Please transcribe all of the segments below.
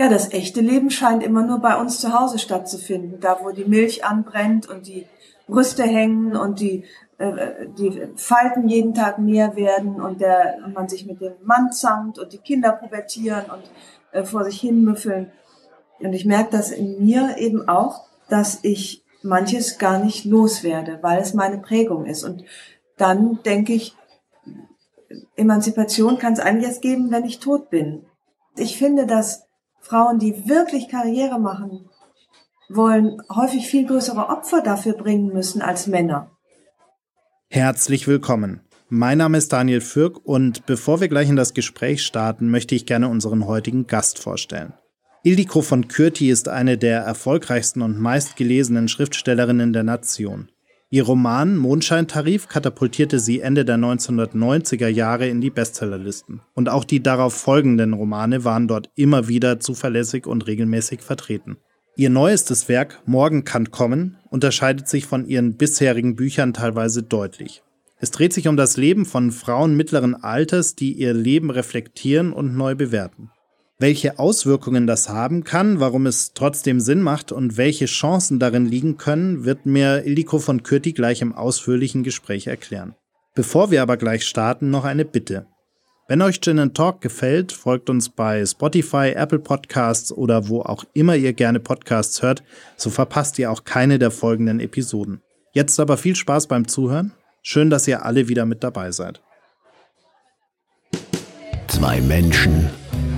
Ja, das echte Leben scheint immer nur bei uns zu Hause stattzufinden, da wo die Milch anbrennt und die Brüste hängen und die äh, die Falten jeden Tag mehr werden und der und man sich mit dem Mann zankt und die Kinder pubertieren und äh, vor sich hin müffeln. Und ich merke das in mir eben auch, dass ich manches gar nicht loswerde, weil es meine Prägung ist. Und dann denke ich, Emanzipation kann es eigentlich erst geben, wenn ich tot bin. Ich finde, dass Frauen, die wirklich Karriere machen wollen, häufig viel größere Opfer dafür bringen müssen als Männer. Herzlich willkommen. Mein Name ist Daniel Fürk und bevor wir gleich in das Gespräch starten, möchte ich gerne unseren heutigen Gast vorstellen. Ildiko von Kürti ist eine der erfolgreichsten und meistgelesenen Schriftstellerinnen der Nation. Ihr Roman Mondscheintarif katapultierte sie Ende der 1990er Jahre in die Bestsellerlisten. Und auch die darauf folgenden Romane waren dort immer wieder zuverlässig und regelmäßig vertreten. Ihr neuestes Werk Morgen kann kommen unterscheidet sich von ihren bisherigen Büchern teilweise deutlich. Es dreht sich um das Leben von Frauen mittleren Alters, die ihr Leben reflektieren und neu bewerten. Welche Auswirkungen das haben kann, warum es trotzdem Sinn macht und welche Chancen darin liegen können, wird mir Ildiko von Kürti gleich im ausführlichen Gespräch erklären. Bevor wir aber gleich starten, noch eine Bitte. Wenn euch Gin Talk gefällt, folgt uns bei Spotify, Apple Podcasts oder wo auch immer ihr gerne Podcasts hört, so verpasst ihr auch keine der folgenden Episoden. Jetzt aber viel Spaß beim Zuhören. Schön, dass ihr alle wieder mit dabei seid. Zwei Menschen,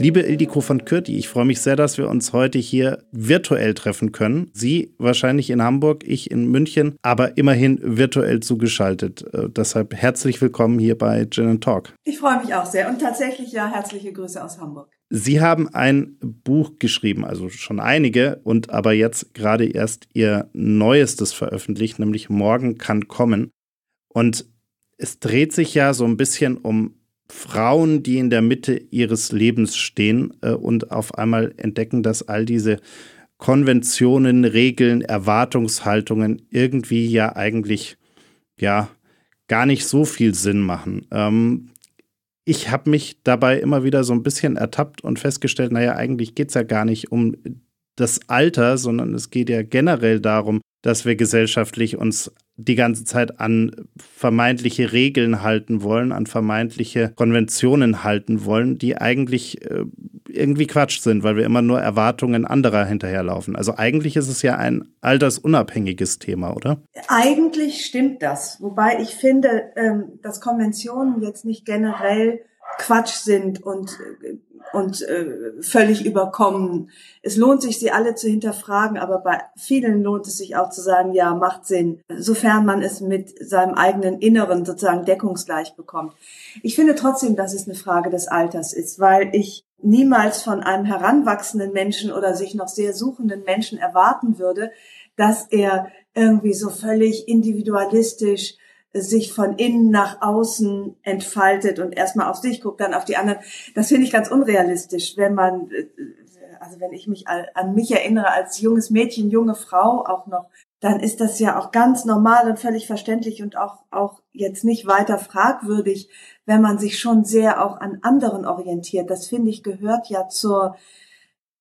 Liebe Ildiko von Kürti, ich freue mich sehr, dass wir uns heute hier virtuell treffen können. Sie wahrscheinlich in Hamburg, ich in München, aber immerhin virtuell zugeschaltet. Äh, deshalb herzlich willkommen hier bei Gin Talk. Ich freue mich auch sehr und tatsächlich ja herzliche Grüße aus Hamburg. Sie haben ein Buch geschrieben, also schon einige, und aber jetzt gerade erst Ihr neuestes veröffentlicht, nämlich Morgen kann kommen. Und es dreht sich ja so ein bisschen um Frauen, die in der Mitte ihres Lebens stehen äh, und auf einmal entdecken, dass all diese Konventionen, Regeln, Erwartungshaltungen irgendwie ja eigentlich ja gar nicht so viel Sinn machen. Ähm, ich habe mich dabei immer wieder so ein bisschen ertappt und festgestellt, naja, eigentlich geht es ja gar nicht um das Alter, sondern es geht ja generell darum, dass wir gesellschaftlich uns die ganze Zeit an vermeintliche Regeln halten wollen, an vermeintliche Konventionen halten wollen, die eigentlich äh, irgendwie Quatsch sind, weil wir immer nur Erwartungen anderer hinterherlaufen. Also eigentlich ist es ja ein altersunabhängiges Thema, oder? Eigentlich stimmt das. Wobei ich finde, ähm, dass Konventionen jetzt nicht generell Quatsch sind und äh, und äh, völlig überkommen. Es lohnt sich, sie alle zu hinterfragen, aber bei vielen lohnt es sich auch zu sagen, ja, macht Sinn, sofern man es mit seinem eigenen Inneren sozusagen deckungsgleich bekommt. Ich finde trotzdem, dass es eine Frage des Alters ist, weil ich niemals von einem heranwachsenden Menschen oder sich noch sehr suchenden Menschen erwarten würde, dass er irgendwie so völlig individualistisch sich von innen nach außen entfaltet und erstmal auf sich guckt, dann auf die anderen. Das finde ich ganz unrealistisch, wenn man, äh, also wenn ich mich an mich erinnere als junges Mädchen, junge Frau auch noch, dann ist das ja auch ganz normal und völlig verständlich und auch, auch jetzt nicht weiter fragwürdig, wenn man sich schon sehr auch an anderen orientiert. Das finde ich gehört ja zur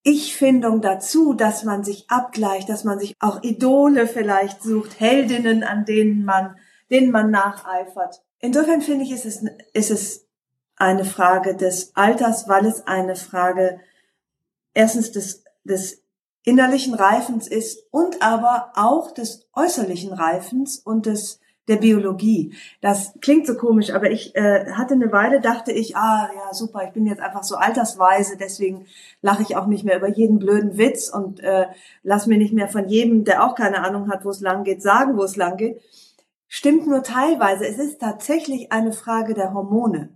Ich-Findung dazu, dass man sich abgleicht, dass man sich auch Idole vielleicht sucht, Heldinnen, an denen man denen man nacheifert. Insofern finde ich, ist es, ist es eine Frage des Alters, weil es eine Frage erstens des, des innerlichen Reifens ist und aber auch des äußerlichen Reifens und des der Biologie. Das klingt so komisch, aber ich äh, hatte eine Weile, dachte ich, ah ja super, ich bin jetzt einfach so altersweise, deswegen lache ich auch nicht mehr über jeden blöden Witz und äh, lass mir nicht mehr von jedem, der auch keine Ahnung hat, wo es lang geht, sagen, wo es lang geht stimmt nur teilweise. Es ist tatsächlich eine Frage der Hormone.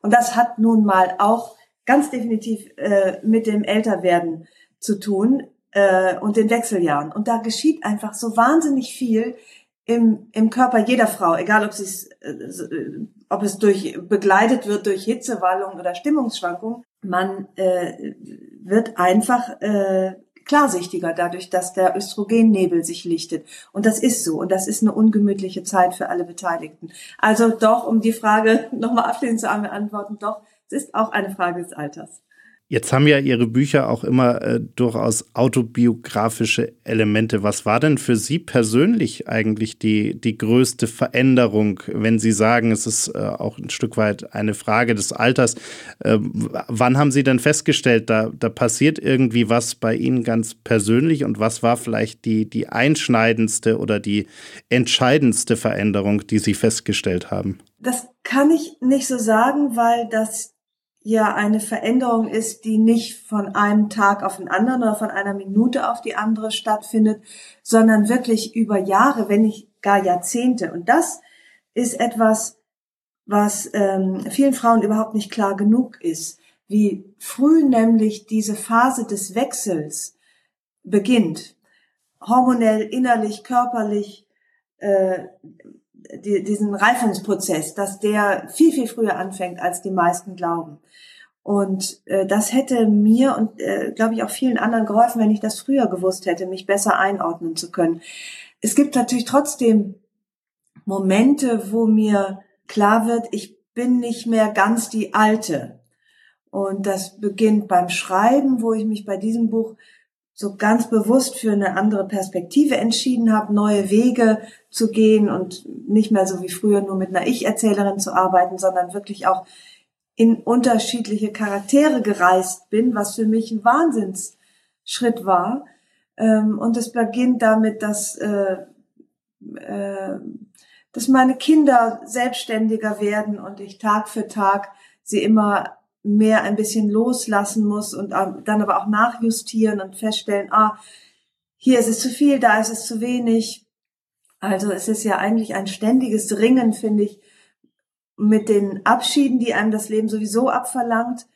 Und das hat nun mal auch ganz definitiv äh, mit dem Älterwerden zu tun äh, und den Wechseljahren. Und da geschieht einfach so wahnsinnig viel im, im Körper jeder Frau, egal ob, äh, ob es durch begleitet wird durch Hitzewallung oder Stimmungsschwankungen. Man äh, wird einfach äh, klarsichtiger dadurch, dass der Östrogennebel sich lichtet. Und das ist so. Und das ist eine ungemütliche Zeit für alle Beteiligten. Also doch, um die Frage nochmal abschließend zu beantworten, doch, es ist auch eine Frage des Alters. Jetzt haben ja Ihre Bücher auch immer äh, durchaus autobiografische Elemente. Was war denn für Sie persönlich eigentlich die, die größte Veränderung, wenn Sie sagen, es ist äh, auch ein Stück weit eine Frage des Alters? Äh, wann haben Sie denn festgestellt, da, da passiert irgendwie was bei Ihnen ganz persönlich und was war vielleicht die, die einschneidendste oder die entscheidendste Veränderung, die Sie festgestellt haben? Das kann ich nicht so sagen, weil das ja eine Veränderung ist, die nicht von einem Tag auf den anderen oder von einer Minute auf die andere stattfindet, sondern wirklich über Jahre, wenn nicht gar Jahrzehnte. Und das ist etwas, was ähm, vielen Frauen überhaupt nicht klar genug ist, wie früh nämlich diese Phase des Wechsels beginnt, hormonell, innerlich, körperlich, äh, die, diesen Reifungsprozess, dass der viel, viel früher anfängt, als die meisten glauben. Und äh, das hätte mir und äh, glaube ich auch vielen anderen geholfen, wenn ich das früher gewusst hätte, mich besser einordnen zu können. Es gibt natürlich trotzdem Momente, wo mir klar wird, ich bin nicht mehr ganz die Alte. Und das beginnt beim Schreiben, wo ich mich bei diesem Buch so ganz bewusst für eine andere Perspektive entschieden habe, neue Wege zu gehen und nicht mehr so wie früher nur mit einer Ich-Erzählerin zu arbeiten, sondern wirklich auch in unterschiedliche Charaktere gereist bin, was für mich ein Wahnsinnsschritt war. Ähm, und es beginnt damit, dass, äh, äh, dass meine Kinder selbstständiger werden und ich Tag für Tag sie immer mehr ein bisschen loslassen muss und dann aber auch nachjustieren und feststellen, ah, hier ist es zu viel, da ist es zu wenig. Also es ist ja eigentlich ein ständiges Ringen, finde ich, mit den Abschieden, die einem das Leben sowieso abverlangt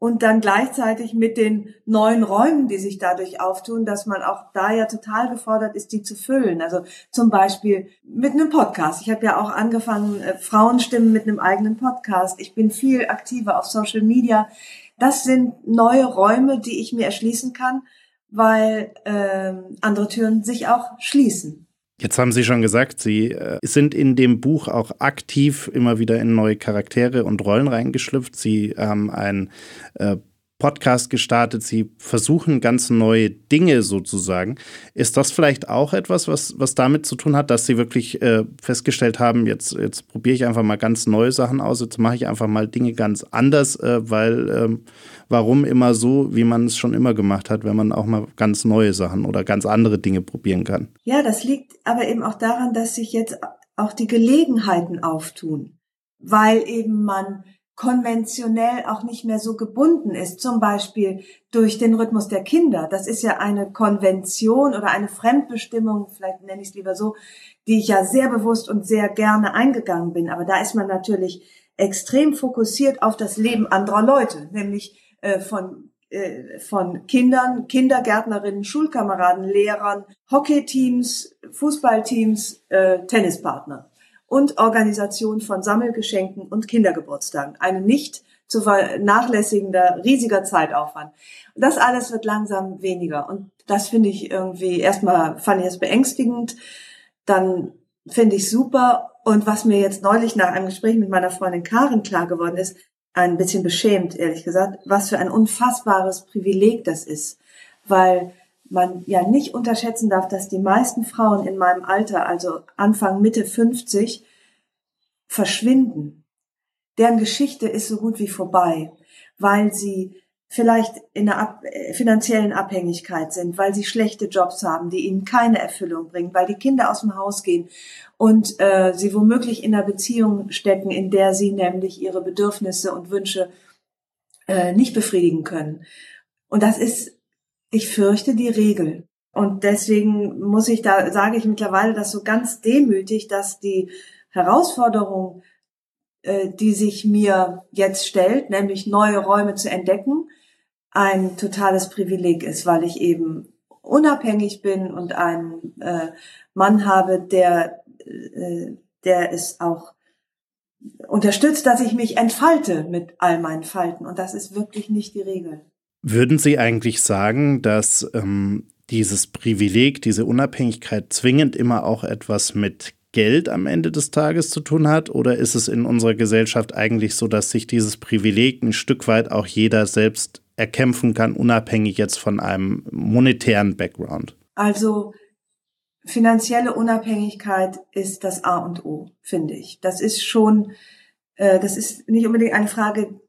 und dann gleichzeitig mit den neuen Räumen, die sich dadurch auftun, dass man auch da ja total gefordert ist, die zu füllen. Also zum Beispiel mit einem Podcast. Ich habe ja auch angefangen, äh, Frauenstimmen mit einem eigenen Podcast. Ich bin viel aktiver auf Social Media. Das sind neue Räume, die ich mir erschließen kann, weil äh, andere Türen sich auch schließen. Jetzt haben Sie schon gesagt, Sie äh, sind in dem Buch auch aktiv immer wieder in neue Charaktere und Rollen reingeschlüpft. Sie haben ein äh, Podcast gestartet, Sie versuchen ganz neue Dinge sozusagen. Ist das vielleicht auch etwas, was, was damit zu tun hat, dass Sie wirklich äh, festgestellt haben, jetzt, jetzt probiere ich einfach mal ganz neue Sachen aus, jetzt mache ich einfach mal Dinge ganz anders, äh, weil ähm, warum immer so, wie man es schon immer gemacht hat, wenn man auch mal ganz neue Sachen oder ganz andere Dinge probieren kann? Ja, das liegt aber eben auch daran, dass sich jetzt auch die Gelegenheiten auftun, weil eben man konventionell auch nicht mehr so gebunden ist, zum Beispiel durch den Rhythmus der Kinder. Das ist ja eine Konvention oder eine Fremdbestimmung, vielleicht nenne ich es lieber so, die ich ja sehr bewusst und sehr gerne eingegangen bin. Aber da ist man natürlich extrem fokussiert auf das Leben anderer Leute, nämlich äh, von äh, von Kindern, Kindergärtnerinnen, Schulkameraden, Lehrern, Hockeyteams, Fußballteams, äh, Tennispartner und Organisation von Sammelgeschenken und Kindergeburtstagen. Eine nicht zu vernachlässigender riesiger Zeitaufwand. Das alles wird langsam weniger. Und das finde ich irgendwie, erstmal fand ich es beängstigend, dann finde ich super. Und was mir jetzt neulich nach einem Gespräch mit meiner Freundin Karin klar geworden ist, ein bisschen beschämt, ehrlich gesagt, was für ein unfassbares Privileg das ist. Weil man ja nicht unterschätzen darf, dass die meisten Frauen in meinem Alter, also Anfang, Mitte 50, verschwinden. Deren Geschichte ist so gut wie vorbei, weil sie vielleicht in einer ab äh, finanziellen Abhängigkeit sind, weil sie schlechte Jobs haben, die ihnen keine Erfüllung bringen, weil die Kinder aus dem Haus gehen und äh, sie womöglich in einer Beziehung stecken, in der sie nämlich ihre Bedürfnisse und Wünsche äh, nicht befriedigen können. Und das ist ich fürchte die Regel. Und deswegen muss ich da, sage ich mittlerweile das so ganz demütig, dass die Herausforderung äh, die sich mir jetzt stellt, nämlich neue Räume zu entdecken, ein totales Privileg ist, weil ich eben unabhängig bin und einen äh, Mann habe, der, äh, der es auch unterstützt, dass ich mich entfalte mit all meinen Falten. Und das ist wirklich nicht die Regel. Würden Sie eigentlich sagen, dass ähm, dieses Privileg, diese Unabhängigkeit zwingend immer auch etwas mit Geld am Ende des Tages zu tun hat? Oder ist es in unserer Gesellschaft eigentlich so, dass sich dieses Privileg ein Stück weit auch jeder selbst erkämpfen kann, unabhängig jetzt von einem monetären Background? Also finanzielle Unabhängigkeit ist das A und O, finde ich. Das ist schon, äh, das ist nicht unbedingt eine Frage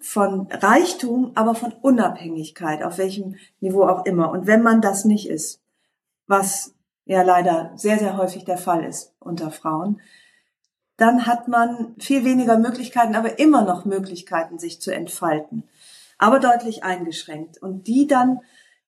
von Reichtum, aber von Unabhängigkeit, auf welchem Niveau auch immer. Und wenn man das nicht ist, was ja leider sehr, sehr häufig der Fall ist unter Frauen, dann hat man viel weniger Möglichkeiten, aber immer noch Möglichkeiten, sich zu entfalten, aber deutlich eingeschränkt. Und die dann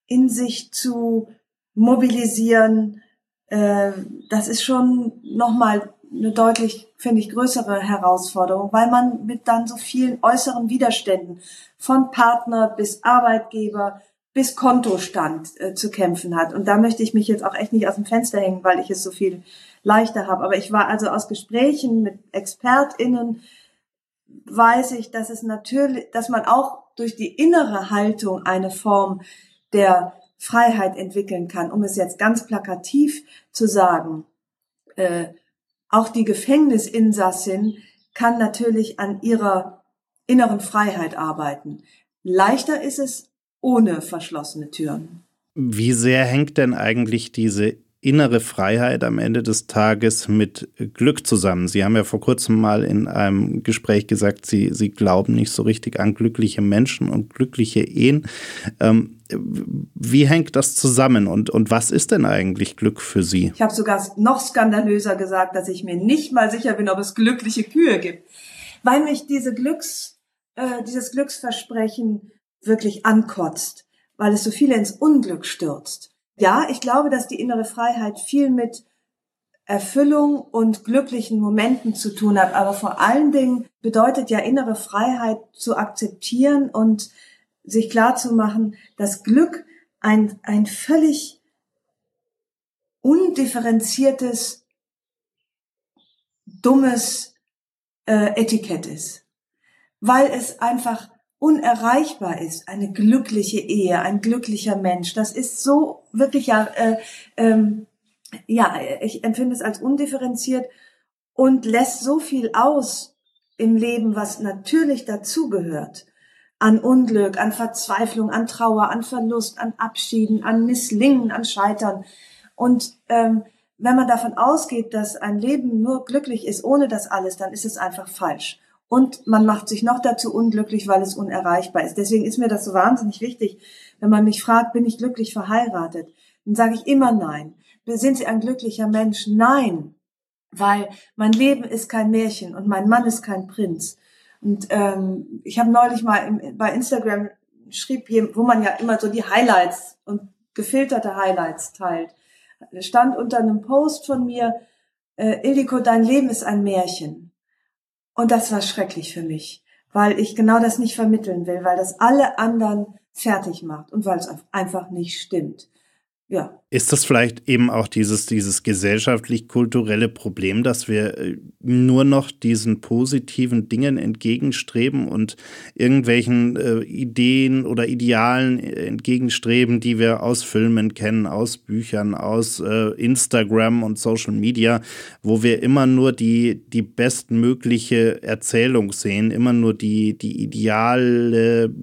in sich zu mobilisieren, äh, das ist schon nochmal eine deutlich, finde ich, größere Herausforderung, weil man mit dann so vielen äußeren Widerständen von Partner bis Arbeitgeber bis Kontostand äh, zu kämpfen hat. Und da möchte ich mich jetzt auch echt nicht aus dem Fenster hängen, weil ich es so viel leichter habe. Aber ich war also aus Gesprächen mit ExpertInnen, weiß ich, dass es natürlich, dass man auch durch die innere Haltung eine Form der Freiheit entwickeln kann, um es jetzt ganz plakativ zu sagen. Äh, auch die Gefängnisinsassin kann natürlich an ihrer inneren Freiheit arbeiten. Leichter ist es ohne verschlossene Türen. Wie sehr hängt denn eigentlich diese innere Freiheit am Ende des Tages mit Glück zusammen. Sie haben ja vor kurzem mal in einem Gespräch gesagt, Sie, Sie glauben nicht so richtig an glückliche Menschen und glückliche Ehen. Ähm, wie hängt das zusammen und, und was ist denn eigentlich Glück für Sie? Ich habe sogar noch skandalöser gesagt, dass ich mir nicht mal sicher bin, ob es glückliche Kühe gibt, weil mich diese Glücks, äh, dieses Glücksversprechen wirklich ankotzt, weil es so viele ins Unglück stürzt. Ja, ich glaube, dass die innere Freiheit viel mit Erfüllung und glücklichen Momenten zu tun hat, aber vor allen Dingen bedeutet ja innere Freiheit zu akzeptieren und sich klar zu machen, dass Glück ein, ein völlig undifferenziertes, dummes äh, Etikett ist, weil es einfach unerreichbar ist, eine glückliche Ehe, ein glücklicher Mensch. Das ist so wirklich ja, äh, ähm, ja, ich empfinde es als undifferenziert und lässt so viel aus im Leben, was natürlich dazugehört. An Unglück, an Verzweiflung, an Trauer, an Verlust, an Abschieden, an Misslingen, an Scheitern. Und ähm, wenn man davon ausgeht, dass ein Leben nur glücklich ist ohne das alles, dann ist es einfach falsch. Und man macht sich noch dazu unglücklich, weil es unerreichbar ist. Deswegen ist mir das so wahnsinnig wichtig, wenn man mich fragt, bin ich glücklich verheiratet? Dann sage ich immer nein. Sind Sie ein glücklicher Mensch? Nein. Weil mein Leben ist kein Märchen und mein Mann ist kein Prinz. Und ähm, ich habe neulich mal im, bei Instagram schrieb, hier, wo man ja immer so die Highlights und gefilterte Highlights teilt, stand unter einem Post von mir, äh, Ildiko, dein Leben ist ein Märchen. Und das war schrecklich für mich, weil ich genau das nicht vermitteln will, weil das alle anderen fertig macht und weil es einfach nicht stimmt. Ja. Ist das vielleicht eben auch dieses, dieses gesellschaftlich-kulturelle Problem, dass wir äh, nur noch diesen positiven Dingen entgegenstreben und irgendwelchen äh, Ideen oder Idealen äh, entgegenstreben, die wir aus Filmen kennen, aus Büchern, aus äh, Instagram und Social Media, wo wir immer nur die, die bestmögliche Erzählung sehen, immer nur die, die ideale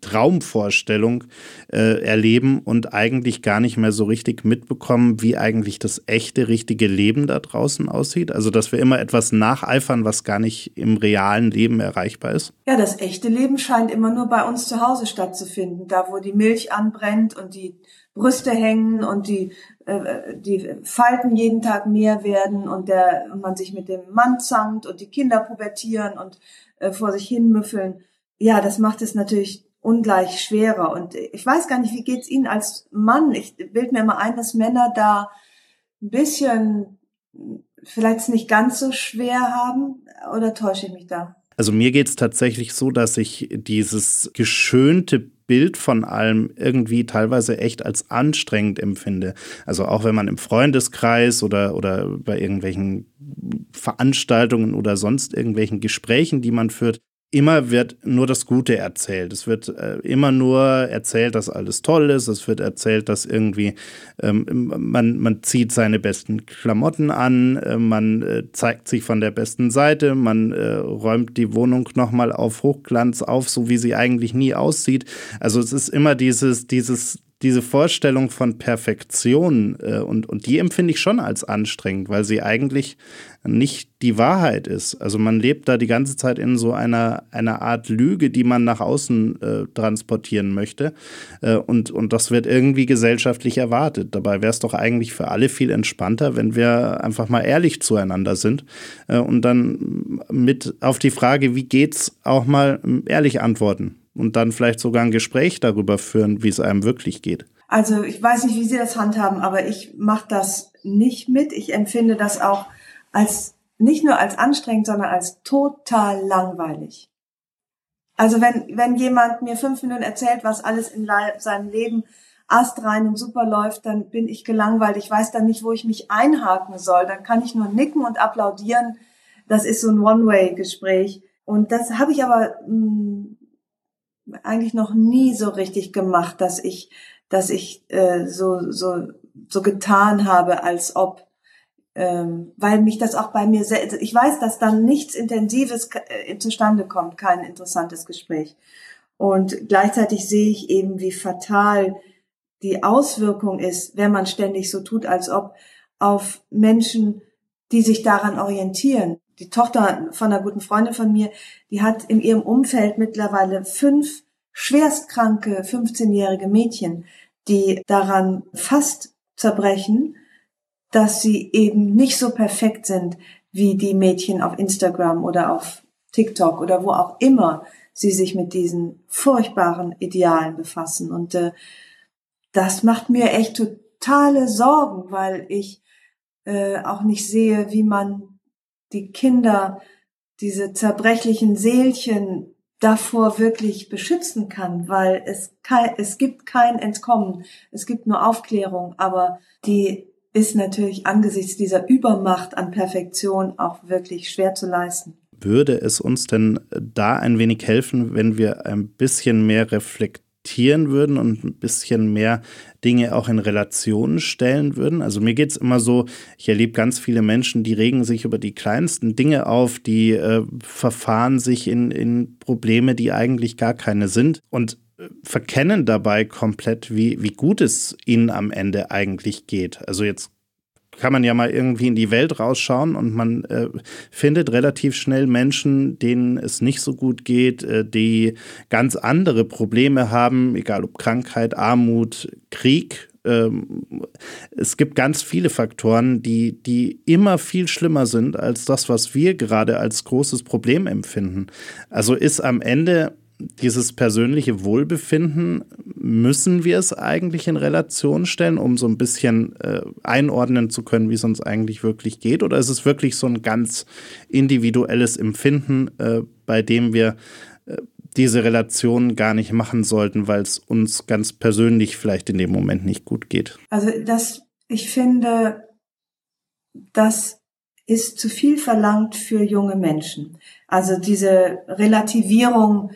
Traumvorstellung äh, erleben und eigentlich gar nicht mehr so richtig mitbekommen, wie eigentlich das echte, richtige Leben da draußen aussieht. Also, dass wir immer etwas nacheifern, was gar nicht im realen Leben erreichbar ist. Ja, das echte Leben scheint immer nur bei uns zu Hause stattzufinden, da wo die Milch anbrennt und die Brüste hängen und die, äh, die Falten jeden Tag mehr werden und, der, und man sich mit dem Mann zankt und die Kinder pubertieren und äh, vor sich hin müffeln. Ja, das macht es natürlich ungleich schwerer. Und ich weiß gar nicht, wie geht's Ihnen als Mann? Ich bild mir immer ein, dass Männer da ein bisschen vielleicht nicht ganz so schwer haben oder täusche ich mich da? Also mir geht es tatsächlich so, dass ich dieses geschönte Bild von allem irgendwie teilweise echt als anstrengend empfinde. Also auch wenn man im Freundeskreis oder, oder bei irgendwelchen Veranstaltungen oder sonst irgendwelchen Gesprächen, die man führt, immer wird nur das Gute erzählt. Es wird äh, immer nur erzählt, dass alles toll ist. Es wird erzählt, dass irgendwie ähm, man, man zieht seine besten Klamotten an, äh, man äh, zeigt sich von der besten Seite, man äh, räumt die Wohnung nochmal auf Hochglanz auf, so wie sie eigentlich nie aussieht. Also es ist immer dieses, dieses diese Vorstellung von Perfektion äh, und, und die empfinde ich schon als anstrengend, weil sie eigentlich nicht die Wahrheit ist. Also man lebt da die ganze Zeit in so einer, einer Art Lüge, die man nach außen äh, transportieren möchte. Äh, und, und das wird irgendwie gesellschaftlich erwartet. Dabei wäre es doch eigentlich für alle viel entspannter, wenn wir einfach mal ehrlich zueinander sind äh, und dann mit auf die Frage, wie geht's, auch mal ehrlich antworten und dann vielleicht sogar ein Gespräch darüber führen, wie es einem wirklich geht. Also ich weiß nicht, wie Sie das handhaben, aber ich mache das nicht mit. Ich empfinde das auch als nicht nur als anstrengend, sondern als total langweilig. Also wenn, wenn jemand mir fünf Minuten erzählt, was alles in seinem Leben astrein und super läuft, dann bin ich gelangweilt. Ich weiß dann nicht, wo ich mich einhaken soll. Dann kann ich nur nicken und applaudieren. Das ist so ein One-Way-Gespräch. Und das habe ich aber mh, hm, eigentlich noch nie so richtig gemacht, dass ich, dass ich äh, so so so getan habe, als ob, ähm, weil mich das auch bei mir selbst, ich weiß, dass dann nichts Intensives äh, zustande kommt, kein interessantes Gespräch. Und gleichzeitig sehe ich eben, wie fatal die Auswirkung ist, wenn man ständig so tut, als ob auf Menschen, die sich daran orientieren die Tochter von einer guten Freundin von mir, die hat in ihrem Umfeld mittlerweile fünf schwerstkranke 15-jährige Mädchen, die daran fast zerbrechen, dass sie eben nicht so perfekt sind wie die Mädchen auf Instagram oder auf TikTok oder wo auch immer sie sich mit diesen furchtbaren Idealen befassen. Und äh, das macht mir echt totale Sorgen, weil ich äh, auch nicht sehe, wie man die Kinder, diese zerbrechlichen Seelchen davor wirklich beschützen kann, weil es, es gibt kein Entkommen, es gibt nur Aufklärung, aber die ist natürlich angesichts dieser Übermacht an Perfektion auch wirklich schwer zu leisten. Würde es uns denn da ein wenig helfen, wenn wir ein bisschen mehr reflektieren? Reflektieren würden und ein bisschen mehr Dinge auch in Relationen stellen würden. Also mir geht es immer so, ich erlebe ganz viele Menschen, die regen sich über die kleinsten Dinge auf, die äh, verfahren sich in, in Probleme, die eigentlich gar keine sind. Und äh, verkennen dabei komplett, wie, wie gut es ihnen am Ende eigentlich geht. Also jetzt kann man ja mal irgendwie in die Welt rausschauen und man äh, findet relativ schnell Menschen, denen es nicht so gut geht, äh, die ganz andere Probleme haben, egal ob Krankheit, Armut, Krieg. Ähm, es gibt ganz viele Faktoren, die, die immer viel schlimmer sind als das, was wir gerade als großes Problem empfinden. Also ist am Ende dieses persönliche Wohlbefinden, müssen wir es eigentlich in Relation stellen, um so ein bisschen äh, einordnen zu können, wie es uns eigentlich wirklich geht? Oder ist es wirklich so ein ganz individuelles Empfinden, äh, bei dem wir äh, diese Relation gar nicht machen sollten, weil es uns ganz persönlich vielleicht in dem Moment nicht gut geht? Also das, ich finde, das ist zu viel verlangt für junge Menschen. Also diese Relativierung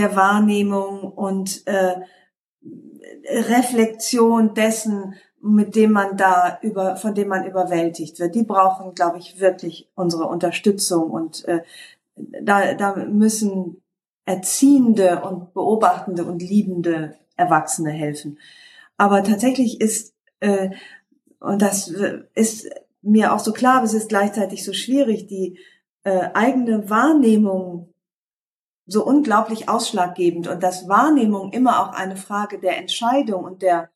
der Wahrnehmung und äh, Reflexion dessen, mit dem man da über, von dem man überwältigt wird. Die brauchen, glaube ich, wirklich unsere Unterstützung und äh, da, da müssen erziehende und beobachtende und liebende Erwachsene helfen. Aber tatsächlich ist äh, und das ist mir auch so klar, aber es ist gleichzeitig so schwierig, die äh, eigene Wahrnehmung so unglaublich ausschlaggebend und dass Wahrnehmung immer auch eine Frage der Entscheidung und der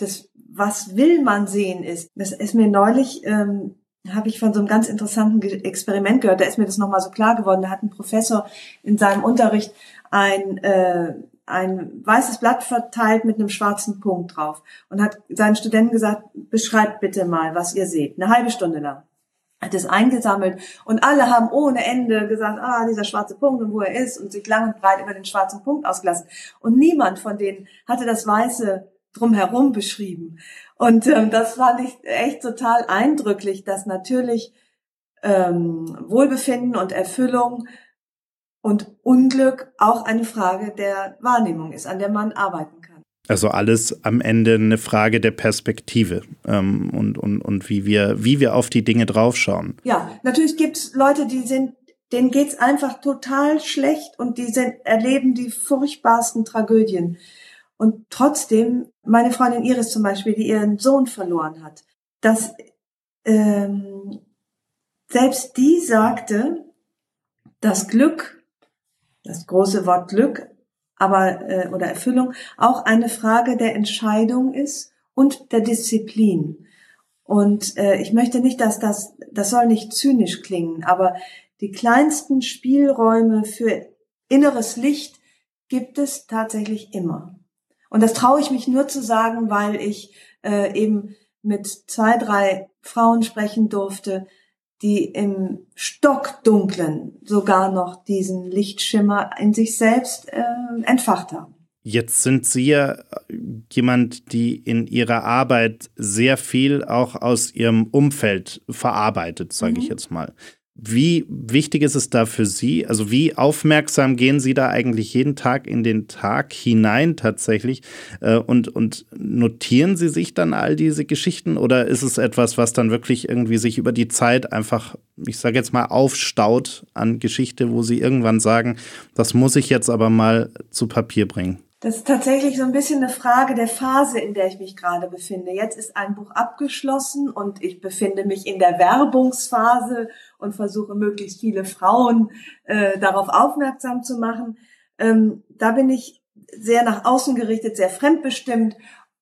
des was will man sehen ist. Das ist mir neulich ähm, habe ich von so einem ganz interessanten Experiment gehört. Da ist mir das nochmal so klar geworden. Da hat ein Professor in seinem Unterricht ein äh, ein weißes Blatt verteilt mit einem schwarzen Punkt drauf und hat seinen Studenten gesagt, beschreibt bitte mal, was ihr seht, eine halbe Stunde lang. Hat es eingesammelt und alle haben ohne Ende gesagt, ah, dieser schwarze Punkt und wo er ist und sich lang und breit über den schwarzen Punkt ausgelassen. Und niemand von denen hatte das Weiße drumherum beschrieben. Und ähm, das fand ich echt total eindrücklich, dass natürlich ähm, Wohlbefinden und Erfüllung und Unglück auch eine Frage der Wahrnehmung ist, an der man arbeiten. Also alles am Ende eine Frage der Perspektive ähm, und, und, und wie, wir, wie wir auf die Dinge draufschauen. Ja, natürlich gibt es Leute, die sind, denen geht's einfach total schlecht und die sind, erleben die furchtbarsten Tragödien. Und trotzdem, meine Freundin Iris zum Beispiel, die ihren Sohn verloren hat, dass ähm, selbst die sagte, das Glück, das große Wort Glück, aber äh, oder Erfüllung auch eine Frage der Entscheidung ist und der Disziplin. Und äh, ich möchte nicht, dass das, das soll nicht zynisch klingen, aber die kleinsten Spielräume für inneres Licht gibt es tatsächlich immer. Und das traue ich mich nur zu sagen, weil ich äh, eben mit zwei, drei Frauen sprechen durfte, die im Stockdunklen sogar noch diesen Lichtschimmer in sich selbst äh, entfacht haben. Jetzt sind Sie ja jemand, die in ihrer Arbeit sehr viel auch aus ihrem Umfeld verarbeitet, sage mhm. ich jetzt mal. Wie wichtig ist es da für Sie? Also wie aufmerksam gehen Sie da eigentlich jeden Tag in den Tag hinein tatsächlich? Äh, und, und notieren Sie sich dann all diese Geschichten oder ist es etwas, was dann wirklich irgendwie sich über die Zeit einfach, ich sage jetzt mal, aufstaut an Geschichte, wo Sie irgendwann sagen, das muss ich jetzt aber mal zu Papier bringen? Das ist tatsächlich so ein bisschen eine Frage der Phase, in der ich mich gerade befinde. Jetzt ist ein Buch abgeschlossen und ich befinde mich in der Werbungsphase und versuche möglichst viele Frauen äh, darauf aufmerksam zu machen. Ähm, da bin ich sehr nach außen gerichtet, sehr fremdbestimmt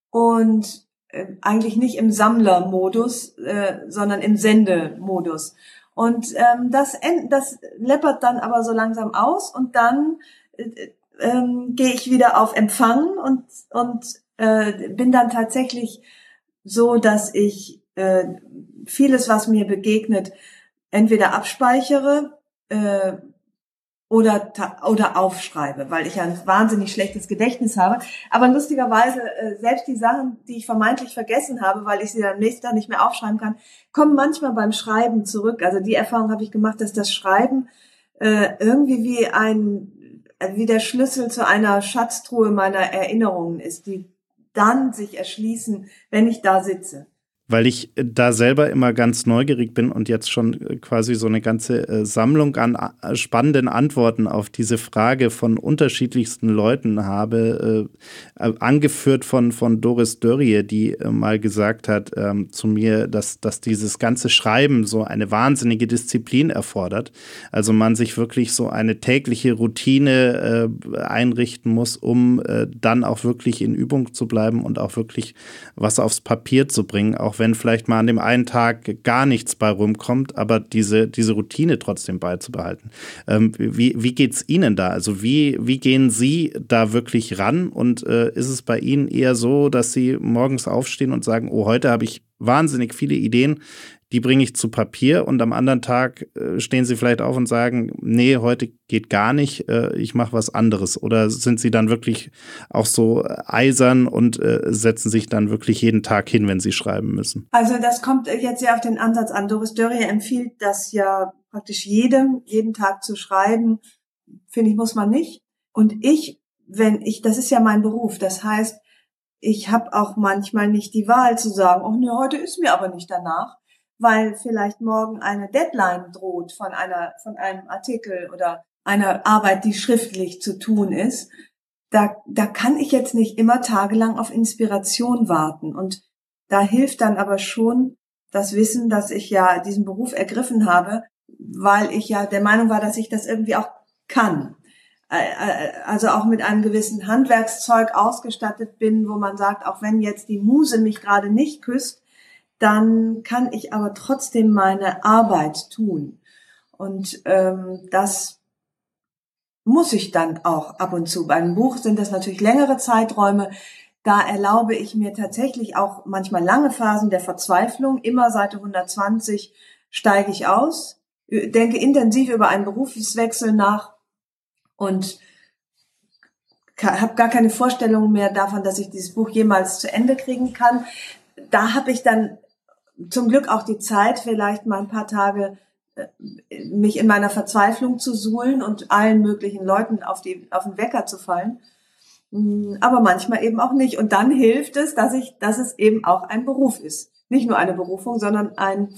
und äh, eigentlich nicht im Sammlermodus, äh, sondern im Sendemodus. Und ähm, das, das läppert dann aber so langsam aus und dann äh, ähm, gehe ich wieder auf Empfang und, und äh, bin dann tatsächlich so, dass ich äh, vieles, was mir begegnet, entweder abspeichere äh, oder oder aufschreibe, weil ich ein wahnsinnig schlechtes Gedächtnis habe. Aber lustigerweise äh, selbst die Sachen, die ich vermeintlich vergessen habe, weil ich sie dann nächsten Tag nicht mehr aufschreiben kann, kommen manchmal beim Schreiben zurück. Also die Erfahrung habe ich gemacht, dass das Schreiben äh, irgendwie wie ein wie der Schlüssel zu einer Schatztruhe meiner Erinnerungen ist, die dann sich erschließen, wenn ich da sitze weil ich da selber immer ganz neugierig bin und jetzt schon äh, quasi so eine ganze äh, Sammlung an äh, spannenden Antworten auf diese Frage von unterschiedlichsten Leuten habe, äh, angeführt von, von Doris Dörrie, die äh, mal gesagt hat ähm, zu mir, dass, dass dieses ganze Schreiben so eine wahnsinnige Disziplin erfordert. Also man sich wirklich so eine tägliche Routine äh, einrichten muss, um dann auch wirklich in Übung zu bleiben und auch wirklich was aufs Papier zu bringen, auch auch wenn vielleicht mal an dem einen Tag gar nichts bei rumkommt, aber diese, diese Routine trotzdem beizubehalten. Ähm, wie wie geht es Ihnen da? Also wie, wie gehen Sie da wirklich ran? Und äh, ist es bei Ihnen eher so, dass Sie morgens aufstehen und sagen, oh, heute habe ich wahnsinnig viele Ideen, die bringe ich zu Papier und am anderen Tag äh, stehen sie vielleicht auf und sagen, nee, heute geht gar nicht, äh, ich mache was anderes. Oder sind sie dann wirklich auch so eisern und äh, setzen sich dann wirklich jeden Tag hin, wenn sie schreiben müssen? Also das kommt jetzt ja auf den Ansatz an. Doris Dörrie empfiehlt das ja praktisch jedem, jeden Tag zu schreiben. Finde ich, muss man nicht. Und ich, wenn ich, das ist ja mein Beruf, das heißt, ich habe auch manchmal nicht die Wahl zu sagen, oh ne, heute ist mir aber nicht danach weil vielleicht morgen eine Deadline droht von einer, von einem Artikel oder einer Arbeit, die schriftlich zu tun ist. Da, da kann ich jetzt nicht immer tagelang auf Inspiration warten. Und da hilft dann aber schon das Wissen, dass ich ja diesen Beruf ergriffen habe, weil ich ja der Meinung war, dass ich das irgendwie auch kann. Also auch mit einem gewissen Handwerkszeug ausgestattet bin, wo man sagt, auch wenn jetzt die Muse mich gerade nicht küsst, dann kann ich aber trotzdem meine Arbeit tun. Und ähm, das muss ich dann auch ab und zu. Bei einem Buch sind das natürlich längere Zeiträume. Da erlaube ich mir tatsächlich auch manchmal lange Phasen der Verzweiflung. Immer Seite 120 steige ich aus, denke intensiv über einen Berufswechsel nach und habe gar keine Vorstellung mehr davon, dass ich dieses Buch jemals zu Ende kriegen kann. Da habe ich dann zum Glück auch die Zeit, vielleicht mal ein paar Tage äh, mich in meiner Verzweiflung zu suhlen und allen möglichen Leuten auf, die, auf den Wecker zu fallen. Mm, aber manchmal eben auch nicht. Und dann hilft es, dass ich, dass es eben auch ein Beruf ist. Nicht nur eine Berufung, sondern ein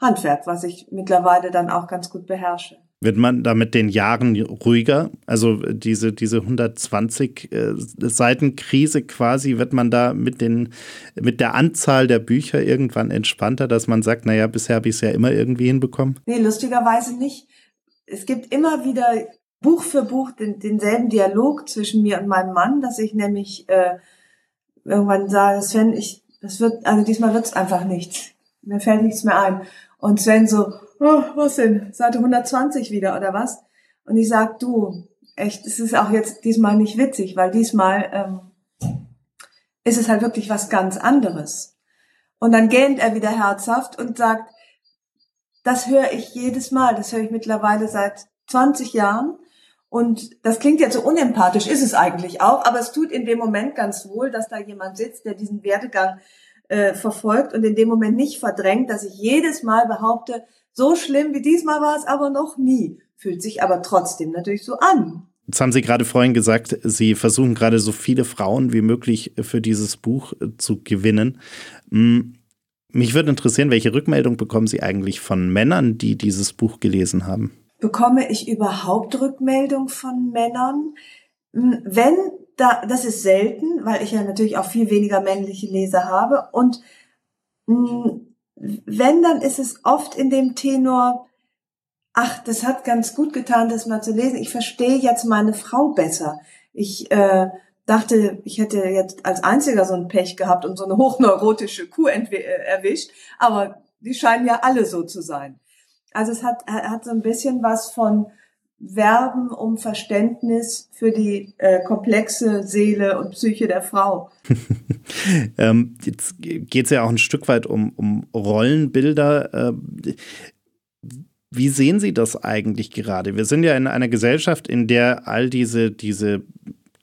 Handwerk, was ich mittlerweile dann auch ganz gut beherrsche. Wird man da mit den Jahren ruhiger? Also diese, diese 120 äh, Seiten Krise quasi, wird man da mit, den, mit der Anzahl der Bücher irgendwann entspannter, dass man sagt, naja, bisher habe ich es ja immer irgendwie hinbekommen? Nee, lustigerweise nicht. Es gibt immer wieder Buch für Buch den, denselben Dialog zwischen mir und meinem Mann, dass ich nämlich äh, irgendwann sage, Sven, ich, das wird, also diesmal wird's einfach nichts. Mir fällt nichts mehr ein. Und Sven so, oh, was denn? Seite 120 wieder oder was? Und ich sag, du, echt, es ist auch jetzt diesmal nicht witzig, weil diesmal ähm, ist es halt wirklich was ganz anderes. Und dann gähnt er wieder herzhaft und sagt, das höre ich jedes Mal, das höre ich mittlerweile seit 20 Jahren. Und das klingt jetzt so unempathisch, ist es eigentlich auch, aber es tut in dem Moment ganz wohl, dass da jemand sitzt, der diesen Werdegang äh, verfolgt und in dem Moment nicht verdrängt, dass ich jedes Mal behaupte, so schlimm wie diesmal war es aber noch nie. Fühlt sich aber trotzdem natürlich so an. Jetzt haben Sie gerade vorhin gesagt, Sie versuchen gerade so viele Frauen wie möglich für dieses Buch äh, zu gewinnen. Hm, mich würde interessieren, welche Rückmeldung bekommen Sie eigentlich von Männern, die dieses Buch gelesen haben? Bekomme ich überhaupt Rückmeldung von Männern? Hm, wenn, da, das ist selten, weil ich ja natürlich auch viel weniger männliche Leser habe. Und hm, wenn, dann ist es oft in dem Tenor, ach, das hat ganz gut getan, das mal zu lesen. Ich verstehe jetzt meine Frau besser. Ich äh, dachte, ich hätte jetzt als einziger so ein Pech gehabt und so eine hochneurotische Kuh äh, erwischt, aber die scheinen ja alle so zu sein. Also es hat, hat so ein bisschen was von werben um Verständnis für die äh, komplexe Seele und Psyche der Frau. ähm, jetzt geht es ja auch ein Stück weit um, um Rollenbilder. Äh, wie sehen Sie das eigentlich gerade? Wir sind ja in einer Gesellschaft, in der all diese, diese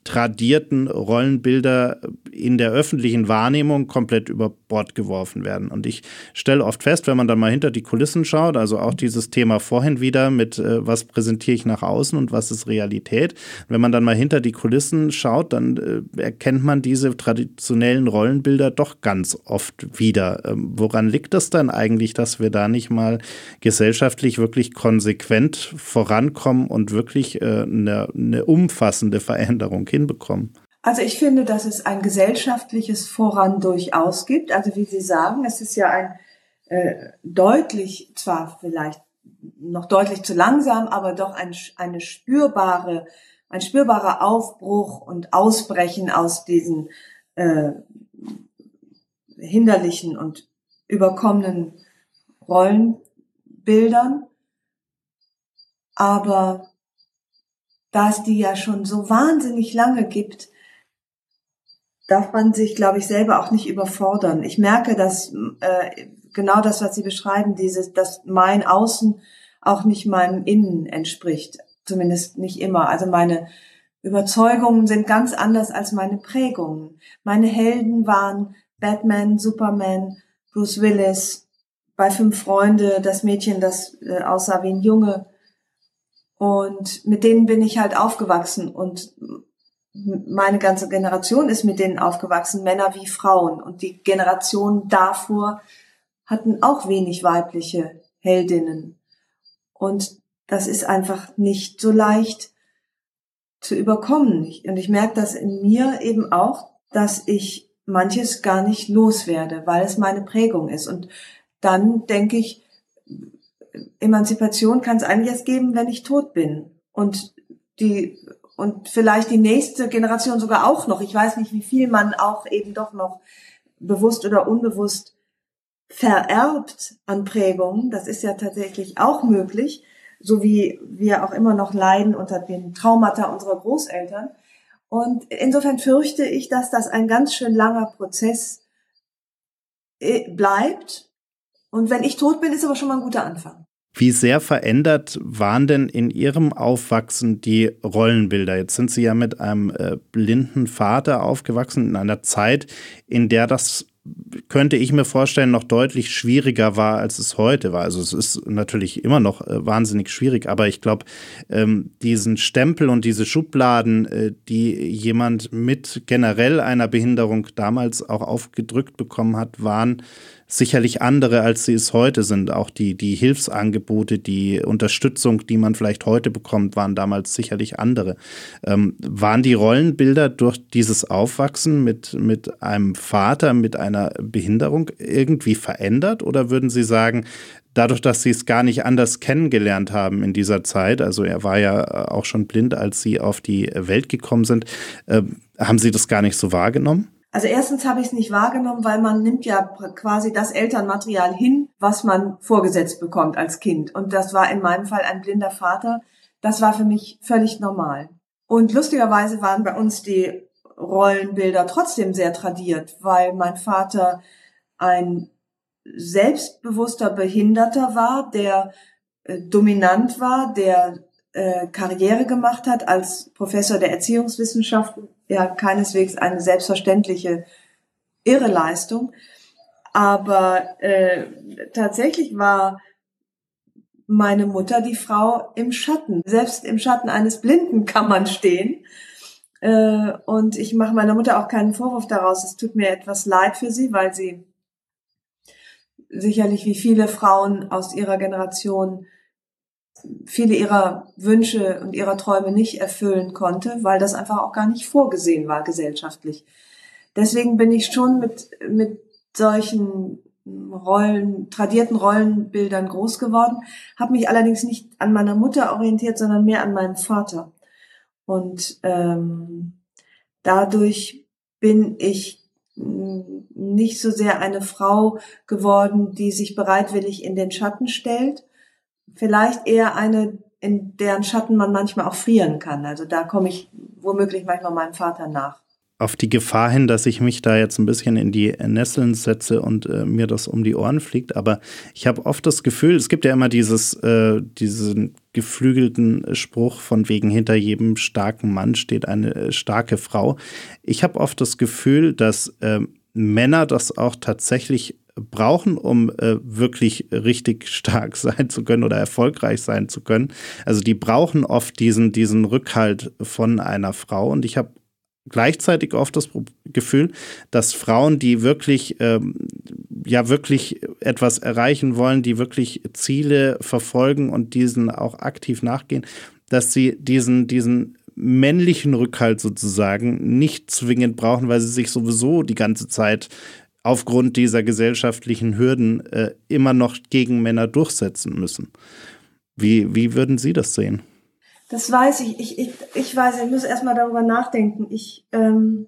tradierten Rollenbilder in der öffentlichen Wahrnehmung komplett über Bord geworfen werden. Und ich stelle oft fest, wenn man dann mal hinter die Kulissen schaut, also auch dieses Thema vorhin wieder mit, äh, was präsentiere ich nach außen und was ist Realität. Wenn man dann mal hinter die Kulissen schaut, dann äh, erkennt man diese traditionellen Rollenbilder doch ganz oft wieder. Ähm, woran liegt das dann eigentlich, dass wir da nicht mal gesellschaftlich wirklich konsequent vorankommen und wirklich äh, eine, eine umfassende Veränderung hinbekommen? Also ich finde, dass es ein gesellschaftliches Voran durchaus gibt. Also wie Sie sagen, es ist ja ein äh, deutlich, zwar vielleicht noch deutlich zu langsam, aber doch ein, eine spürbare, ein spürbarer Aufbruch und Ausbrechen aus diesen äh, hinderlichen und überkommenen Rollenbildern. Aber da es die ja schon so wahnsinnig lange gibt, darf man sich, glaube ich, selber auch nicht überfordern. Ich merke, dass äh, genau das, was Sie beschreiben, dieses, dass mein Außen auch nicht meinem Innen entspricht. Zumindest nicht immer. Also meine Überzeugungen sind ganz anders als meine Prägungen. Meine Helden waren Batman, Superman, Bruce Willis, bei Fünf Freunde, das Mädchen, das äh, aussah wie ein Junge. Und mit denen bin ich halt aufgewachsen und meine ganze Generation ist mit denen aufgewachsen, Männer wie Frauen. Und die Generation davor hatten auch wenig weibliche Heldinnen. Und das ist einfach nicht so leicht zu überkommen. Und ich merke das in mir eben auch, dass ich manches gar nicht loswerde, weil es meine Prägung ist. Und dann denke ich, Emanzipation kann es eigentlich erst geben, wenn ich tot bin. Und die und vielleicht die nächste Generation sogar auch noch. Ich weiß nicht, wie viel man auch eben doch noch bewusst oder unbewusst vererbt an Prägungen. Das ist ja tatsächlich auch möglich, so wie wir auch immer noch leiden unter den Traumata unserer Großeltern. Und insofern fürchte ich, dass das ein ganz schön langer Prozess äh, bleibt Und wenn ich tot bin, ist aber schon mal ein guter Anfang. Wie sehr verändert waren denn in Ihrem Aufwachsen die Rollenbilder? Jetzt sind Sie ja mit einem äh, blinden Vater aufgewachsen in einer Zeit, in der das könnte ich mir vorstellen, noch deutlich schwieriger war, als es heute war. Also es ist natürlich immer noch äh, wahnsinnig schwierig, aber ich glaube, ähm, diesen Stempel und diese Schubladen, äh, die jemand mit generell einer Behinderung damals auch aufgedrückt bekommen hat, waren sicherlich andere, als sie es heute sind. Auch die, die Hilfsangebote, die Unterstützung, die man vielleicht heute bekommt, waren damals sicherlich andere. Ähm, waren die Rollenbilder durch dieses Aufwachsen mit, mit einem Vater mit einer Behinderung irgendwie verändert? Oder würden Sie sagen, dadurch, dass Sie es gar nicht anders kennengelernt haben in dieser Zeit, also er war ja auch schon blind, als Sie auf die Welt gekommen sind, äh, haben Sie das gar nicht so wahrgenommen? Also erstens habe ich es nicht wahrgenommen, weil man nimmt ja quasi das Elternmaterial hin, was man vorgesetzt bekommt als Kind. Und das war in meinem Fall ein blinder Vater. Das war für mich völlig normal. Und lustigerweise waren bei uns die Rollenbilder trotzdem sehr tradiert, weil mein Vater ein selbstbewusster Behinderter war, der äh, dominant war, der äh, Karriere gemacht hat als Professor der Erziehungswissenschaften ja keineswegs eine selbstverständliche irre Leistung. Aber äh, tatsächlich war meine Mutter die Frau im Schatten. Selbst im Schatten eines Blinden kann man stehen. Äh, und ich mache meiner Mutter auch keinen Vorwurf daraus. Es tut mir etwas leid für sie, weil sie sicherlich wie viele Frauen aus ihrer Generation viele ihrer Wünsche und ihrer Träume nicht erfüllen konnte, weil das einfach auch gar nicht vorgesehen war gesellschaftlich. Deswegen bin ich schon mit, mit solchen Rollen, tradierten Rollenbildern groß geworden, habe mich allerdings nicht an meiner Mutter orientiert, sondern mehr an meinem Vater. Und ähm, dadurch bin ich nicht so sehr eine Frau geworden, die sich bereitwillig in den Schatten stellt, vielleicht eher eine, in deren Schatten man manchmal auch frieren kann. Also da komme ich womöglich manchmal meinem Vater nach. Auf die Gefahr hin, dass ich mich da jetzt ein bisschen in die Nesseln setze und äh, mir das um die Ohren fliegt, aber ich habe oft das Gefühl, es gibt ja immer dieses, äh, diesen geflügelten Spruch von wegen hinter jedem starken Mann steht eine äh, starke Frau. Ich habe oft das Gefühl, dass äh, Männer das auch tatsächlich brauchen, um äh, wirklich richtig stark sein zu können oder erfolgreich sein zu können. Also die brauchen oft diesen, diesen Rückhalt von einer Frau. Und ich habe gleichzeitig oft das Gefühl, dass Frauen, die wirklich, ähm, ja, wirklich etwas erreichen wollen, die wirklich Ziele verfolgen und diesen auch aktiv nachgehen, dass sie diesen, diesen männlichen Rückhalt sozusagen nicht zwingend brauchen, weil sie sich sowieso die ganze Zeit aufgrund dieser gesellschaftlichen Hürden äh, immer noch gegen Männer durchsetzen müssen. Wie, wie würden Sie das sehen? Das weiß ich. Ich, ich, ich weiß, ich muss erstmal darüber nachdenken. Ich, ähm,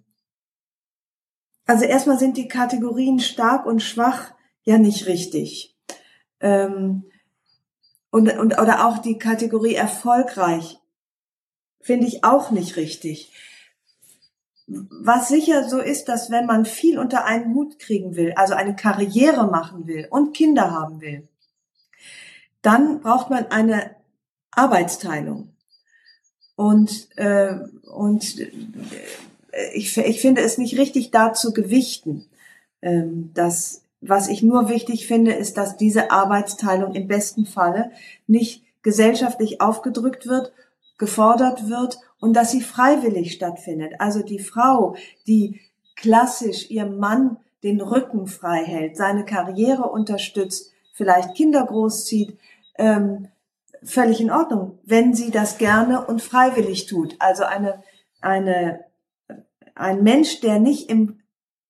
also erstmal sind die Kategorien stark und schwach ja nicht richtig. Ähm, und, und, oder auch die Kategorie erfolgreich finde ich auch nicht richtig. Was sicher so ist, dass wenn man viel unter einen Hut kriegen will, also eine Karriere machen will und Kinder haben will, dann braucht man eine Arbeitsteilung. Und, äh, und äh, ich, ich finde es nicht richtig da zu gewichten. Ähm, dass, was ich nur wichtig finde, ist, dass diese Arbeitsteilung im besten Falle nicht gesellschaftlich aufgedrückt wird, gefordert wird und dass sie freiwillig stattfindet. Also die Frau, die klassisch ihrem Mann den Rücken frei hält, seine Karriere unterstützt, vielleicht Kinder großzieht, ähm, völlig in Ordnung, wenn sie das gerne und freiwillig tut. Also eine, eine, ein Mensch, der nicht im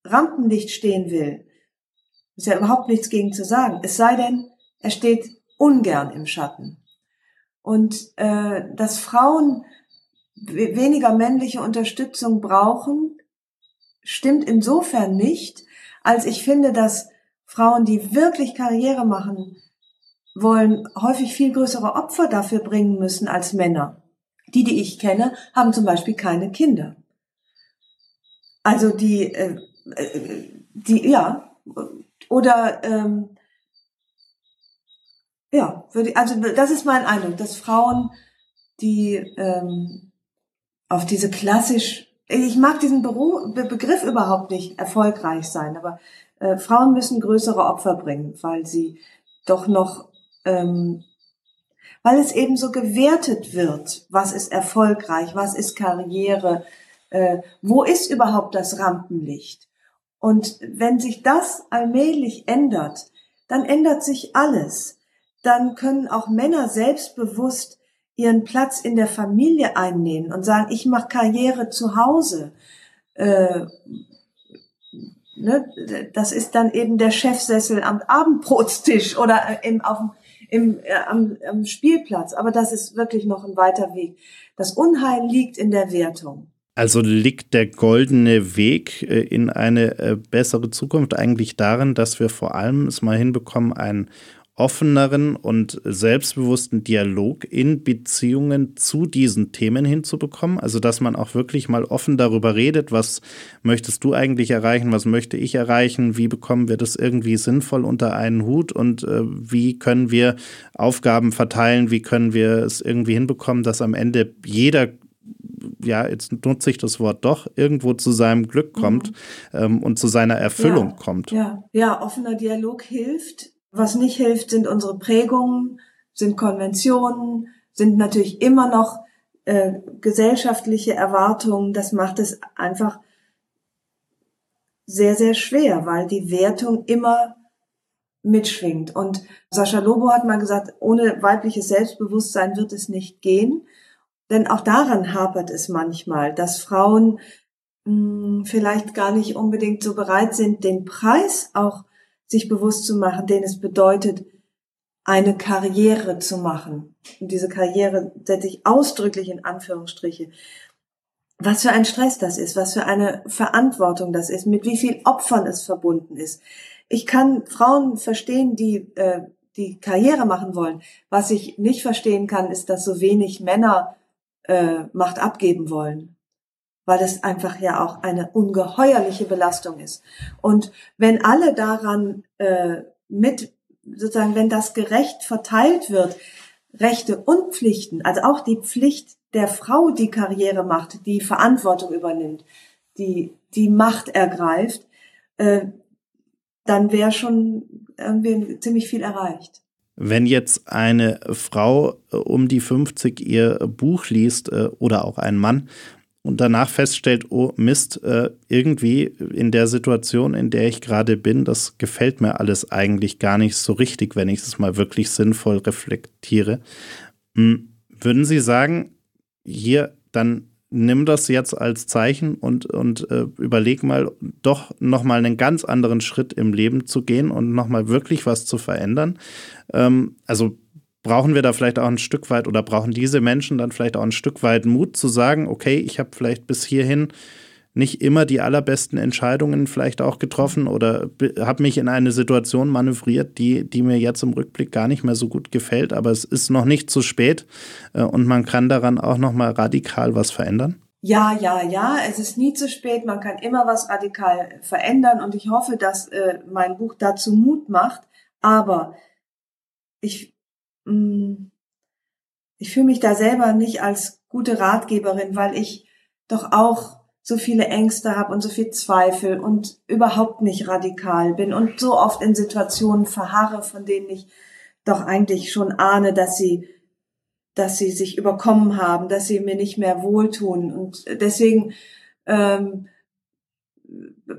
Rampenlicht stehen will, ist ja überhaupt nichts gegen zu sagen. Es sei denn, er steht ungern im Schatten. Und äh, dass Frauen weniger männliche Unterstützung brauchen, stimmt insofern nicht, als ich finde, dass Frauen, die wirklich Karriere machen wollen, häufig viel größere Opfer dafür bringen müssen als Männer. Die, die ich kenne, haben zum Beispiel keine Kinder. Also die, äh, äh die, ja, oder ähm, Ja, also das ist mein Eindruck, dass Frauen, die ähm, auf diese klassisch, ich mag diesen Beruf, Begriff überhaupt nicht erfolgreich sein, aber äh, Frauen müssen größere Opfer bringen, weil sie doch noch, ähm, weil es eben so gewertet wird, was ist erfolgreich, was ist Karriere, äh, wo ist überhaupt das Rampenlicht. Und wenn sich das allmählich ändert, dann ändert sich alles. Dann können auch Männer selbstbewusst ihren Platz in der Familie einnehmen und sagen, ich mache Karriere zu Hause. Äh, ne, das ist dann eben der Chefsessel am Abendbrotstisch oder im, auf im, äh, am, am Spielplatz. Aber das ist wirklich noch ein weiter Weg. Das Unheil liegt in der Wertung. Also liegt der goldene Weg äh, in eine äh, bessere Zukunft eigentlich darin, dass wir vor allem es mal hinbekommen, ein offeneren und selbstbewussten Dialog in Beziehungen zu diesen Themen hinzubekommen. Also, dass man auch wirklich mal offen darüber redet, was möchtest du eigentlich erreichen, was möchte ich erreichen, wie bekommen wir das irgendwie sinnvoll unter einen Hut und äh, wie können wir Aufgaben verteilen, wie können wir es irgendwie hinbekommen, dass am Ende jeder ja, jetzt nutze ich das Wort doch, irgendwo zu seinem Glück kommt mhm. ähm, und zu seiner Erfüllung ja, kommt. Ja, ja, offener Dialog hilft, was nicht hilft, sind unsere Prägungen, sind Konventionen, sind natürlich immer noch äh, gesellschaftliche Erwartungen. Das macht es einfach sehr, sehr schwer, weil die Wertung immer mitschwingt. Und Sascha Lobo hat mal gesagt, ohne weibliches Selbstbewusstsein wird es nicht gehen. Denn auch daran hapert es manchmal, dass Frauen mh, hm, vielleicht gar nicht unbedingt so bereit sind, den Preis auch sich bewusst zu machen, den es bedeutet, eine Karriere zu machen. Und diese Karriere setze ich ausdrücklich in Anführungsstriche. Was für ein Stress das ist, was für eine Verantwortung das ist, mit wie viel Opfern es verbunden ist. Ich kann Frauen verstehen, die äh, die Karriere machen wollen. Was ich nicht verstehen kann, ist, dass so wenig Männer äh, Macht abgeben wollen weil es einfach ja auch eine ungeheuerliche Belastung ist. Und wenn alle daran äh, mit, sozusagen, wenn das gerecht verteilt wird, Rechte und Pflichten, also auch die Pflicht der Frau, die Karriere macht, die Verantwortung übernimmt, die die Macht ergreift, äh, dann wäre schon irgendwie ziemlich viel erreicht. Wenn jetzt eine Frau äh, um die 50 ihr Buch liest äh, oder auch ein Mann und danach feststellt, oh Mist, äh, irgendwie in der Situation, in der ich gerade bin, das gefällt mir alles eigentlich gar nicht so richtig, wenn ich es mal wirklich sinnvoll reflektiere. Hm, würden Sie sagen, hier, dann nimm das jetzt als Zeichen und, und äh, überleg mal, doch nochmal einen ganz anderen Schritt im Leben zu gehen und nochmal wirklich was zu verändern. Ähm, also brauchen wir da vielleicht auch ein Stück weit oder brauchen diese Menschen dann vielleicht auch ein Stück weit Mut zu sagen, okay, ich habe vielleicht bis hierhin nicht immer die allerbesten Entscheidungen vielleicht auch getroffen oder habe mich in eine Situation manövriert, die, die mir jetzt im Rückblick gar nicht mehr so gut gefällt, aber es ist noch nicht zu spät äh, und man kann daran auch noch mal radikal was verändern? Ja, ja, ja, es ist nie zu spät, man kann immer was radikal verändern und ich hoffe, dass äh, mein Buch dazu Mut macht, aber ich ich fühle mich da selber nicht als gute Ratgeberin, weil ich doch auch so viele Ängste habe und so viel Zweifel und überhaupt nicht radikal bin und so oft in Situationen verharre, von denen ich doch eigentlich schon ahne, dass sie, dass sie sich überkommen haben, dass sie mir nicht mehr wohltun. Und deswegen ähm,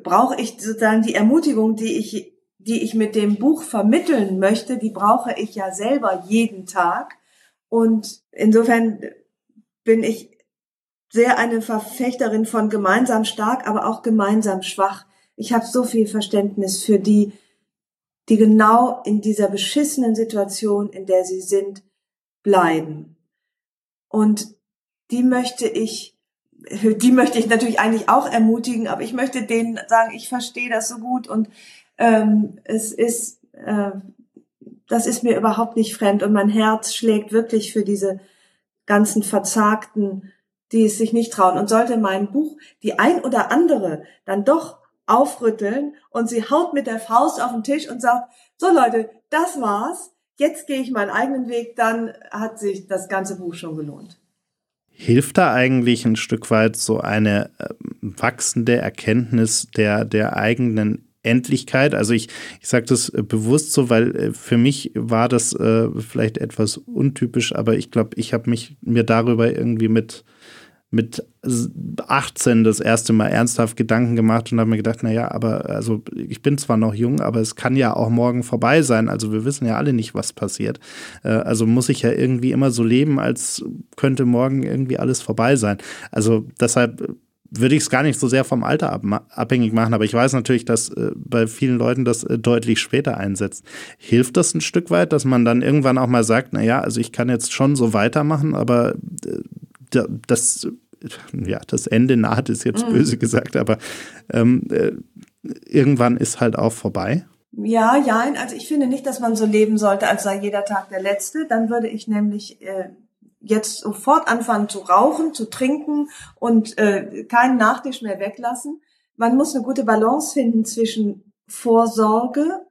brauche ich sozusagen die Ermutigung, die ich die ich mit dem Buch vermitteln möchte, die brauche ich ja selber jeden Tag. Und insofern bin ich sehr eine Verfechterin von gemeinsam stark, aber auch gemeinsam schwach. Ich habe so viel Verständnis für die, die genau in dieser beschissenen Situation, in der sie sind, bleiben. Und die möchte ich, die möchte ich natürlich eigentlich auch ermutigen, aber ich möchte denen sagen, ich verstehe das so gut und ähm, es ist, äh, das ist mir überhaupt nicht fremd und mein Herz schlägt wirklich für diese ganzen Verzagten, die es sich nicht trauen. Und sollte mein Buch die ein oder andere dann doch aufrütteln und sie haut mit der Faust auf den Tisch und sagt, so Leute, das war's. jetzt gehe ich meinen eigenen Weg, dann hat sich das ganze Buch schon gelohnt. Hilft da eigentlich ein Stück weit so eine äh, wachsende Erkenntnis der, der eigenen Endlichkeit. Also ich, ich sage das äh, bewusst so, weil äh, für mich war das äh, vielleicht etwas untypisch, aber ich glaube, ich habe mich mir darüber irgendwie mit mit 18 das erste Mal ernsthaft Gedanken gemacht und habe mir gedacht, na ja, aber also ich bin zwar noch jung, aber es kann ja auch morgen vorbei sein. Also wir wissen ja alle nicht, was passiert. Äh, also muss ich ja irgendwie immer so leben, als könnte morgen irgendwie alles vorbei sein. Also deshalb würde ich es gar nicht so sehr vom Alter abhängig machen, aber ich weiß natürlich, dass äh, bei vielen Leuten das äh, deutlich später einsetzt. Hilft das ein Stück weit, dass man dann irgendwann auch mal sagt, na ja, also ich kann jetzt schon so weitermachen, aber das ja, das Ende naht, ist jetzt mhm. böse gesagt, aber ähm, äh, irgendwann ist halt auch vorbei. Ja, ja, also ich finde nicht, dass man so leben sollte, als sei jeder Tag der letzte. Dann würde ich nämlich äh, jetzt sofort anfangen zu rauchen, zu trinken und äh, keinen Nachtisch mehr weglassen. Man muss eine gute Balance finden zwischen Vorsorge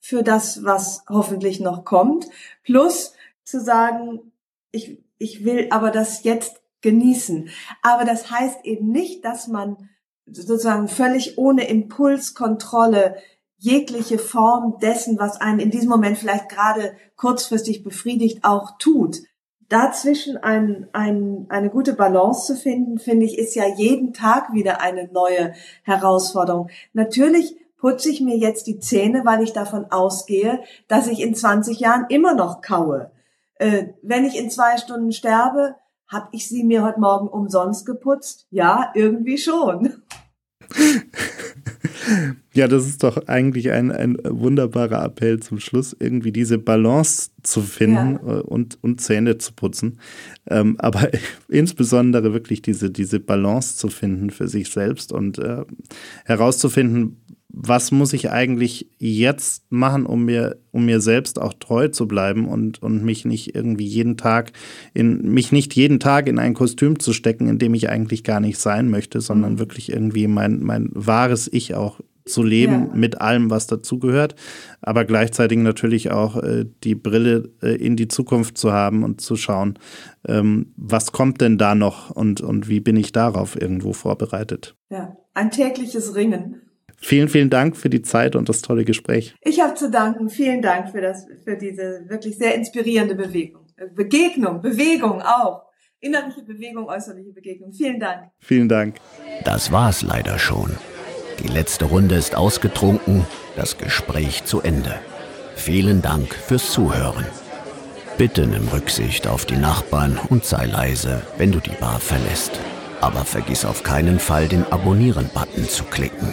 für das, was hoffentlich noch kommt, plus zu sagen, ich, ich will aber das jetzt genießen. Aber das heißt eben nicht, dass man sozusagen völlig ohne Impulskontrolle jegliche Form dessen, was einen in diesem Moment vielleicht gerade kurzfristig befriedigt, auch tut. Dazwischen ein, ein, eine gute Balance zu finden, finde ich, ist ja jeden Tag wieder eine neue Herausforderung. Natürlich putze ich mir jetzt die Zähne, weil ich davon ausgehe, dass ich in 20 Jahren immer noch kaue. Äh, wenn ich in zwei Stunden sterbe, hab ich sie mir heute Morgen umsonst geputzt? Ja, irgendwie schon. Ja, das ist doch eigentlich ein, ein wunderbarer Appell zum Schluss, irgendwie diese Balance zu finden ja. Äh, und, und Zähne zu putzen. Ähm, aber insbesondere wirklich diese, diese Balance zu finden für sich selbst und äh, herauszufinden, was muss ich eigentlich jetzt machen, um mir, um mir selbst auch treu zu bleiben und, und mich nicht irgendwie jeden Tag in, mich nicht jeden Tag in ein Kostüm zu stecken, in dem ich eigentlich gar nicht sein möchte, sondern mhm. wirklich irgendwie mein, mein wahres Ich auch zu leben ja. mit allem, was dazugehört, aber gleichzeitig natürlich auch äh, die Brille äh, in die Zukunft zu haben und zu schauen, ähm, was kommt denn da noch und, und wie bin ich darauf irgendwo vorbereitet. Ja, ein tägliches Ringen. Vielen, vielen Dank für die Zeit und das tolle Gespräch. Ich habe zu danken. Vielen Dank für das, für diese wirklich sehr inspirierende Bewegung. Begegnung, Bewegung auch. Innerliche Bewegung, äußerliche Begegnung. Vielen Dank. Vielen Dank. Das war's leider schon. Die letzte Runde ist ausgetrunken, das Gespräch zu Ende. Vielen Dank fürs Zuhören. Bitte nimm Rücksicht auf die Nachbarn und sei leise, wenn du die Bar verlässt. Aber vergiss auf keinen Fall, den Abonnieren-Button zu klicken.